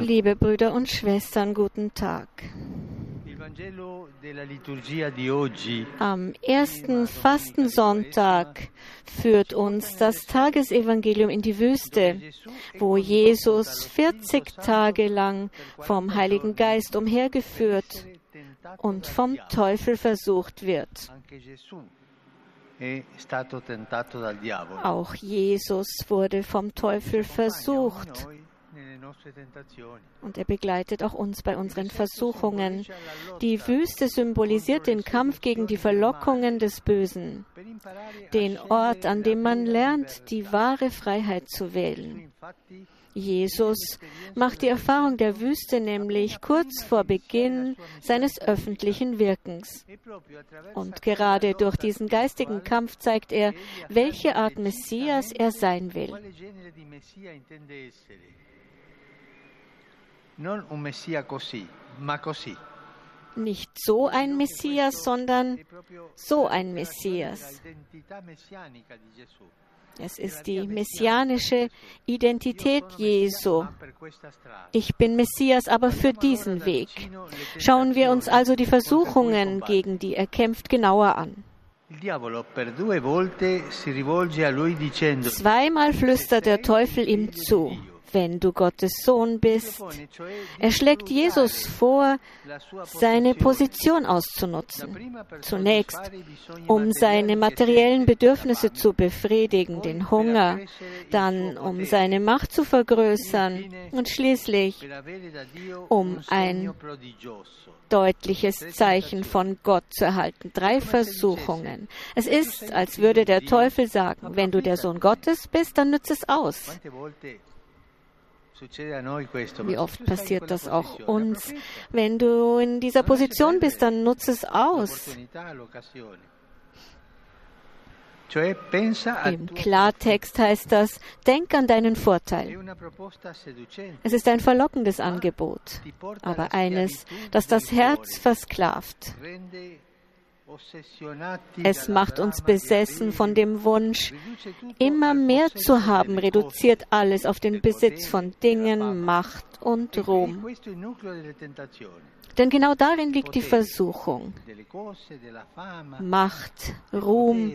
Liebe Brüder und Schwestern, guten Tag. Am ersten Fastensonntag führt uns das Tagesevangelium in die Wüste, wo Jesus 40 Tage lang vom Heiligen Geist umhergeführt und vom Teufel versucht wird. Auch Jesus wurde vom Teufel versucht. und er begleitet auch uns bei unseren Versuchungen. Die Wüste symbolisiert den Kampf gegen die Verlockungen des Bösen, den Ort, an dem man lernt, die wahre Freiheit zu wählen. Jesus macht die Erfahrung der Wüste nämlich kurz vor Beginn seines öffentlichen Wirkens. Und gerade durch diesen geistigen Kampf zeigt er, welche Art Messias er sein will. Nicht so ein Messias, sondern so ein Messias. Es ist die messianische Identität Jesu. Ich bin Messias, aber für diesen Weg. Schauen wir uns also die Versuchungen, gegen die. Er kämpft, genauer an. Zweimal flüstert der Teufel ihm zu, wenn du Gottes Sohn bist. Er schlägt Jesus vor, seine. Position auszunutzen. Zunächst, um seine materiellen Bedürfnisse zu befriedigen, den Hunger, dann um seine Macht zu vergrößern und schließlich um ein deutliches Zeichen von Gott zu erhalten. Drei Versuchungen. Es ist, als würde der Teufel sagen, wenn du der Sohn Gottes bist, dann nütz es aus. Wie oft passiert das auch uns? Wenn du in dieser Position bist, dann nutz es aus. Im Klartext heißt das, denk an deinen Vorteil. Es ist ein verlockendes Angebot, aber eines, das das Herz versklavt. Es macht uns besessen von dem Wunsch, immer al mehr zu haben, reduziert alles auf den del Besitz von Dingen. Macht und E Ruhm. Denn genau darin liegt die Versuchung. Macht, Ruhm,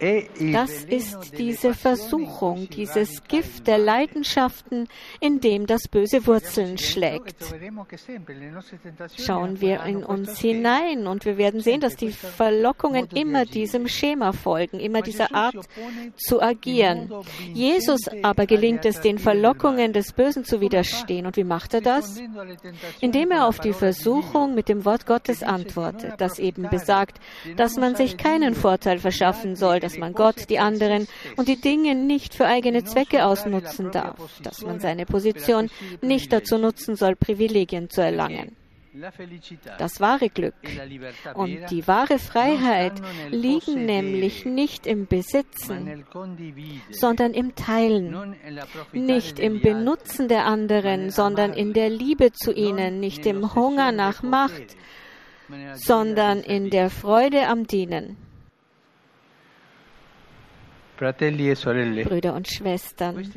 das ist diese Versuchung, dieses Gift der. Leidenschaften, in dem das Böse Wurzeln schlägt. Schauen wir in uns hinein und wir werden sehen, dass die Verlockungen immer diesem Schema folgen, immer dieser Art zu agieren. Jesus aber gelingt es, den Verlockungen des Bösen zu widerstehen. Und wie macht er das? Indem er auf die Versuchung mit dem Wort Gottes antwortet, das eben besagt, dass man sich keinen Vorteil verschaffen soll, dass man Gott, die anderen und die Dinge nicht für eigene Zwecke ausnutzen darf, dass man seine Position nicht dazu nutzen soll, Privilegien zu erlangen. Das wahre Glück und die wahre Freiheit liegen nämlich nicht im Besitzen, sondern im Teilen, nicht im Benutzen der anderen, sondern in der Liebe zu ihnen, nicht im Hunger nach Macht, sondern in der Freude am Dienen. E Brüder und Schwestern,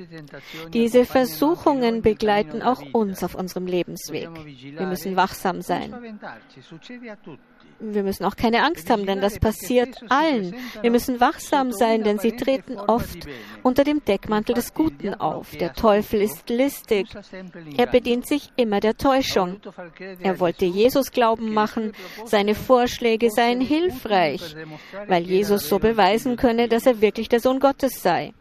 diese Versuchungen begleiten auch uns auf unserem Lebensweg. Wir müssen wachsam non sein. Wir müssen auch keine Angst haben, denn das passiert allen. Wir müssen wachsam sein, denn sie treten oft unter dem Deckmantel des Guten auf. Der Teufel ist listig. Er bedient sich immer der Täuschung. Er wollte Jesus glauben che machen, seine Vorschläge seien hilfreich, weil Jesus so beweisen könne, dass er wirklich der Sohn Gottes sei.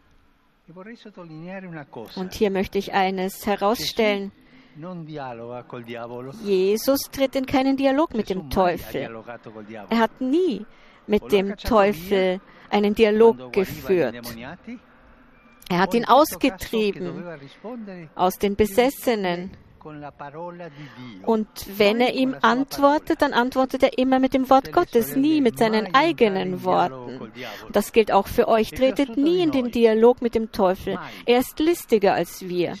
Und hier möchte ich eines herausstellen. Jesus tritt in keinen Dialog mit dem Teufel. Er hat nie mit dem Teufel einen Dialog geführt. Er hat ihn ausgetrieben aus den Besessenen. Und wenn er ihm antwortet, dann antwortet er immer mit dem Wort Gottes, nie mit seinen eigenen Worten. Und das gilt auch für euch. Tretet nie in den Dialog mit dem Teufel. Er ist listiger als wir.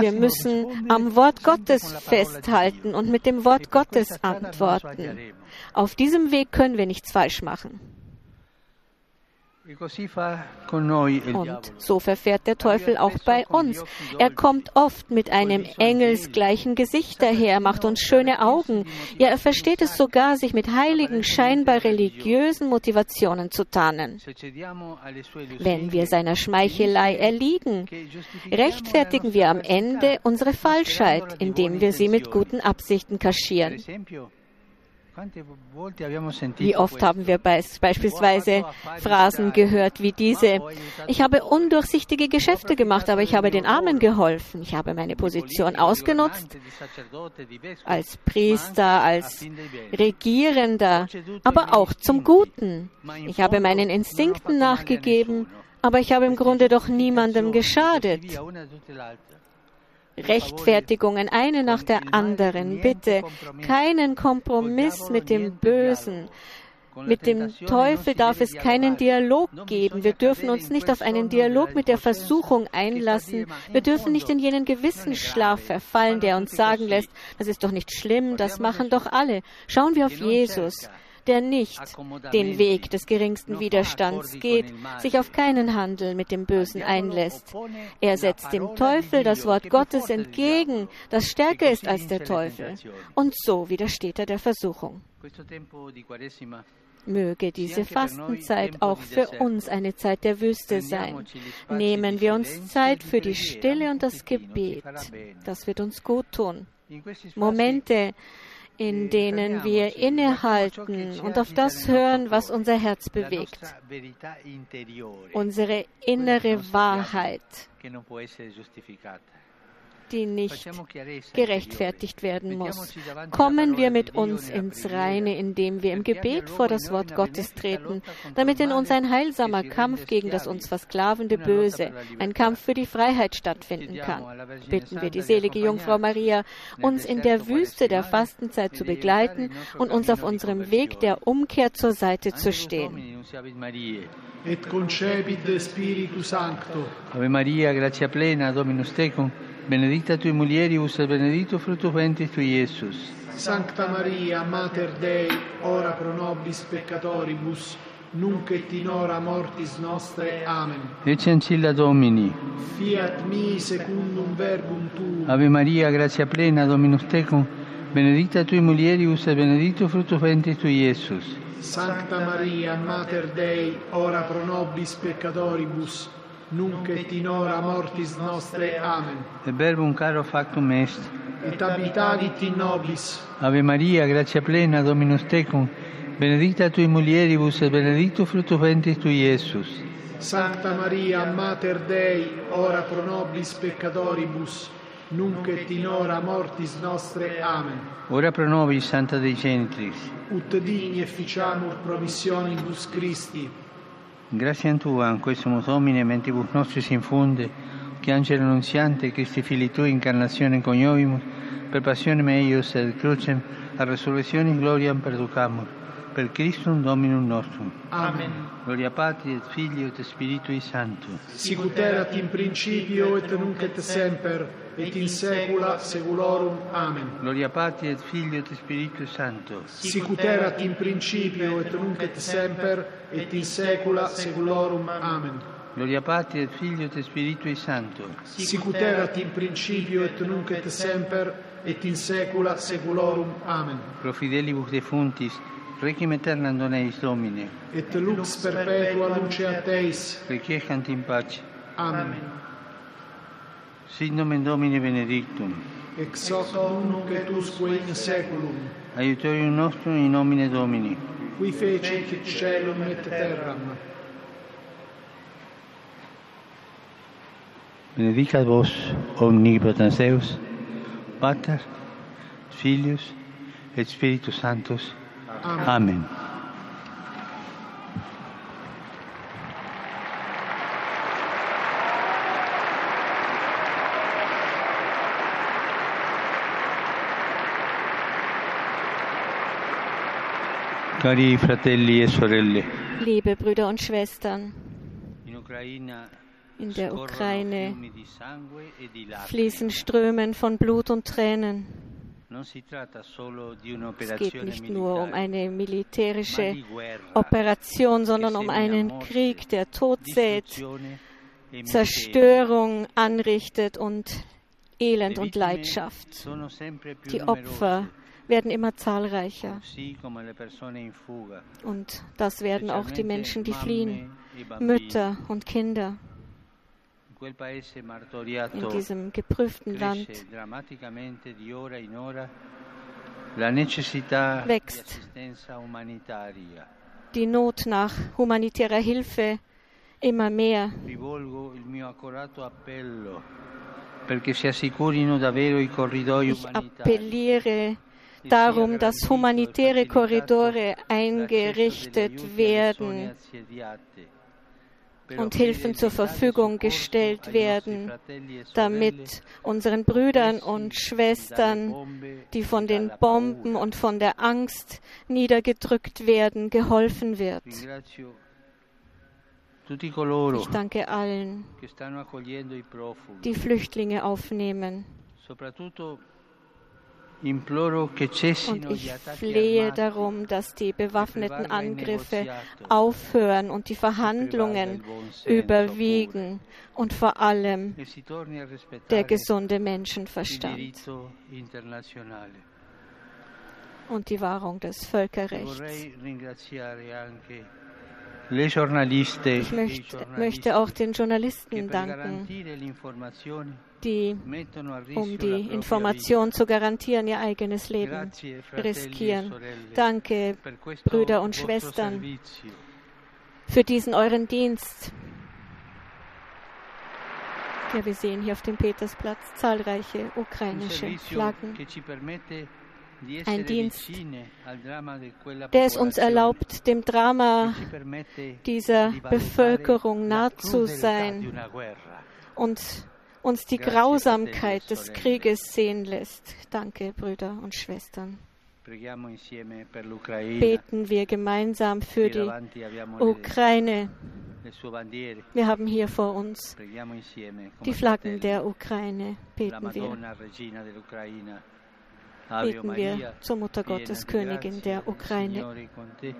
Wir müssen am Wort Gottes festhalten und mit dem Wort Gottes antworten. Auf diesem Weg können wir nichts falsch machen. Und so verfährt der Teufel auch bei uns. Er kommt oft mit einem engelsgleichen Gesicht daher, macht uns schöne Augen. Ja, er versteht es sogar, sich mit heiligen, scheinbar religiösen Motivationen zu tarnen. Wenn wir seiner Schmeichelei erliegen, rechtfertigen wir am Ende unsere Falschheit, indem wir sie mit guten Absichten kaschieren. Wie oft haben wir beispielsweise Phrasen gehört wie diese, ich habe undurchsichtige Geschäfte gemacht, aber ich habe den Armen geholfen. Ich habe meine Position ausgenutzt als Priester, als Regierender, aber auch zum Guten. Ich habe meinen Instinkten nachgegeben, aber ich habe im Grunde doch niemandem geschadet. Rechtfertigungen, eine nach der anderen. Bitte keinen Kompromiss mit dem Bösen. Mit dem Teufel darf es keinen Dialog geben. Wir dürfen uns nicht auf einen Dialog mit der Versuchung einlassen. Wir dürfen nicht in jenen Gewissensschlaf verfallen, der uns sagen lässt, das ist doch nicht schlimm, das machen doch alle. Schauen wir auf Jesus der nicht den Weg des geringsten Widerstands geht, sich auf keinen Handel mit dem Bösen einlässt. Er setzt dem Teufel das Wort Gottes entgegen, das stärker ist als der Teufel. Und so widersteht er der Versuchung. Möge diese Fastenzeit auch für uns eine Zeit der Wüste sein. Nehmen wir uns Zeit für die Stille und das Gebet. Das wird uns gut tun. Momente, in denen wir innehalten und auf das hören, was unser Herz bewegt. Unsere innere Wahrheit, die nicht gerechtfertigt werden muss. Kommen wir mit uns ins Reine, indem wir im Gebet vor das Wort Gottes treten, damit in uns ein heilsamer Kampf gegen das uns versklavende Böse, ein Kampf für die Freiheit stattfinden kann. Bitten wir die selige Jungfrau Maria, uns in der Wüste der Fastenzeit zu begleiten und uns auf unserem Weg der Umkehr zur Seite zu stehen. Et concepit Spiritu Sancto. Ave Maria, gratia plena, Dominus tecum, benedicta tui mulieribus et benedictus fructus ventris tui, Iesus. Sancta Maria, Mater Dei, ora pro nobis peccatoribus, nunc et in hora mortis nostre. Amen. Ecce ancilla Domini. Fiat mi secundum verbum tuum. Ave Maria, gratia plena, Dominus tecum, benedicta tui mulieribus et benedictus fructus ventris tui, Iesus. Sancta Maria, Mater Dei, ora pro nobis peccatoribus, nunc et in hora mortis nostre. Amen. Et verbum caro factum est. Et habitavit in nobis. Ave Maria, gratia plena, Dominus tecum, benedicta tui mulieribus et benedictus fructus ventris tui, Iesus. Sancta Maria, Mater Dei, ora pro nobis peccatoribus, nunc et in hora mortis nostre. Amen. Ora pro nobis, Santa Dei Gentris. Ut digni efficiamur promissionibus Christi. Grazie Tua, in questo Domine, mentibus nostris infunde, che angelo annunziante, Christi fili Tui, incarnazione coniovimus, per passione meius et crucem, a resurrectionis gloriam perducamur, per Christum Dominum nostrum. Amen. Gloria Patri et Filio et Spiritui Sancto. Sicut erat in principio et nunc et semper, et in saecula saeculorum. Amen. Gloria Patri et Filio et Spiritui Sancto. Sicut erat in principio et nunc et semper, et in saecula saeculorum. Amen. Gloria Patri et Filio et Spiritui Sancto. Sicut erat in principio et nunc et semper, et in saecula saeculorum. Amen. Pro fidelibus defuntis, Requiem aeternam dona eis Domine. Et lux perpetua lucea Teis. Requiescant in pace. Amen. Sit nomen Domini benedictum. Ex hoc nunc et usque in saeculum. Aiutorium nostrum in nomine Domini. Qui fecit caelum et terram. Benedicat vos, omnipotens Deus, Pater, Filius, et Spiritus Sanctus. Amen. Cari fratelli e sorelle. Liebe Brüder und Schwestern. In Ukraine in der Ukraine e fließen Strömen von Blut und Tränen. Es geht nicht nur um eine militärische Operation, sondern um einen Krieg, der Tod sät, e. Zerstörung anrichtet und Elend Le und più Die Opfer werden immer zahlreicher und das werden auch die Menschen, die fliehen, e. Mütter und Kinder. In diesem geprüften Land Wächst. die Not nach humanitärer Hilfe immer mehr. Ich appelliere darum, dass humanitäre Korridore eingerichtet werden und Hilfen zur Verfügung gestellt werden, damit unseren Brüdern und Schwestern, die von den Bomben und von der Angst niedergedrückt werden, geholfen wird. Ich danke allen, die Flüchtlinge aufnehmen. Und ich flehe darum, dass die bewaffneten Angriffe aufhören und die Verhandlungen überwiegen und vor allem e der gesunde Menschenverstand und die Wahrung des Völkerrechts. Ich möchte, möchte auch den Journalisten danken, die, um die Information zu garantieren, ihr eigenes. Leben e riskieren. Danke, Brüder und Schwestern, für diesen euren Dienst. Ja, wir sehen hier auf dem Petersplatz zahlreiche ukrainische Flaggen. Ein Dienst, der es uns erlaubt, dem Drama dieser Bevölkerung la nah zu sein und uns die Grausamkeit des. Krieges sehen lässt. Danke, Brüder und Schwestern. Beten wir gemeinsam für die Ukraine. Wir haben hier vor uns die Flaggen der Ukraine. Beten wir. Beten Maria, wir zur Mutter Gottes, Königin der Ukraine. Signore è con te.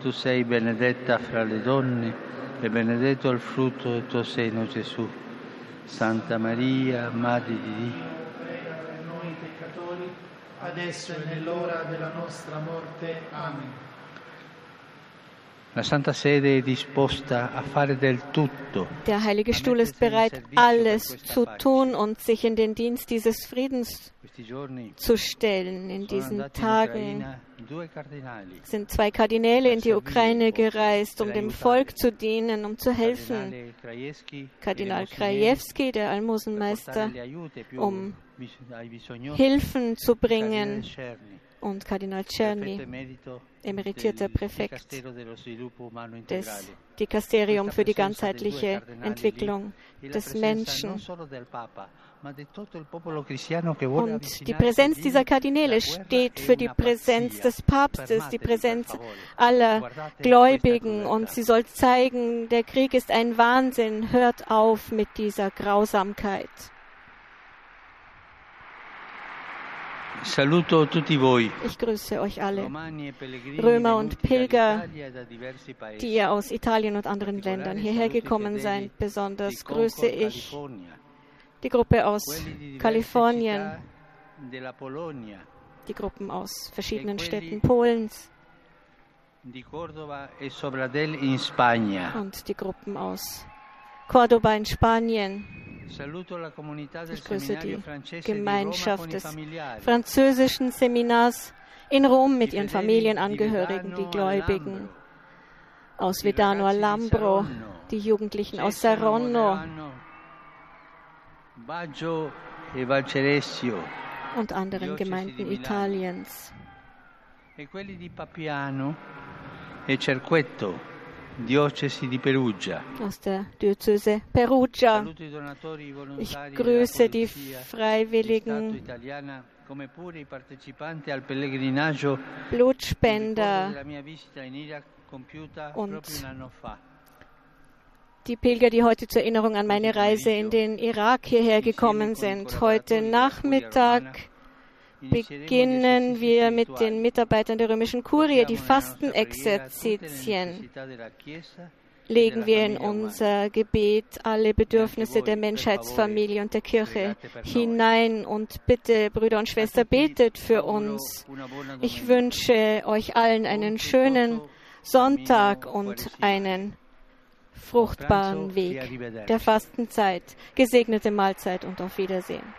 Tu sei benedetta fra le donne e benedetto il frutto del tuo seno, Gesù. Santa Maria, Madre di Dio, Prega per noi peccatori, adesso e nell'ora della nostra morte. Amen. Der Heilige Stuhl ist bereit, alles zu tun und sich in den Dienst dieses Friedens zu stellen. In diesen Tagen sind zwei Kardinäle in die Ukraine gereist, um dem Volk zu dienen, um zu helfen. Kardinal Krajewski, der Almosenmeister, um. Hilfen zu bringen. Und Kardinal Czerny, emeritierter Präfekt des. Dikasterium Questa für die ganzheitliche Entwicklung des Menschen. Und die Präsenz dieser. Kardinäle steht für die Präsenz des Papstes, die Präsenz aller Gläubigen. Und sie soll zeigen, der Krieg ist ein Wahnsinn. Hört auf mit dieser Grausamkeit. Ich grüße euch alle, e Römer und Pilger, e die ihr aus Italien und anderen Ländern hierher gekommen seid. Besonders grüße ich die Gruppe aus Kalifornien, die Gruppen aus verschiedenen Städten Polens e und die Gruppen aus Cordoba in Spanien. Ich grüße die Gemeinschaft des französischen Seminars in Rom mit ihren Familienangehörigen, di die Gläubigen. Aus Vedano Saronno, die Jugendlichen aus Saronno. E und anderen Gemeinden. Italiens. e quelli di Papiano e Cerquetto, diocesi di Perugia. aus der Diözese Perugia. Ich grüße die Freiwilligen Blutspender und die Pilger, die heute zur Erinnerung an meine Reise in den Irak hierher gekommen sind. Heute Nachmittag beginnen wir mit den Mitarbeitern der römischen Kurie die Fastenexerzitien. Legen wir in unser Gebet alle Bedürfnisse der Menschheitsfamilie und der Kirche hinein und bitte, Brüder und Schwestern, betet für uns. Ich wünsche euch allen einen schönen Sonntag und einen fruchtbaren Weg der Fastenzeit, gesegnete Mahlzeit und auf Wiedersehen.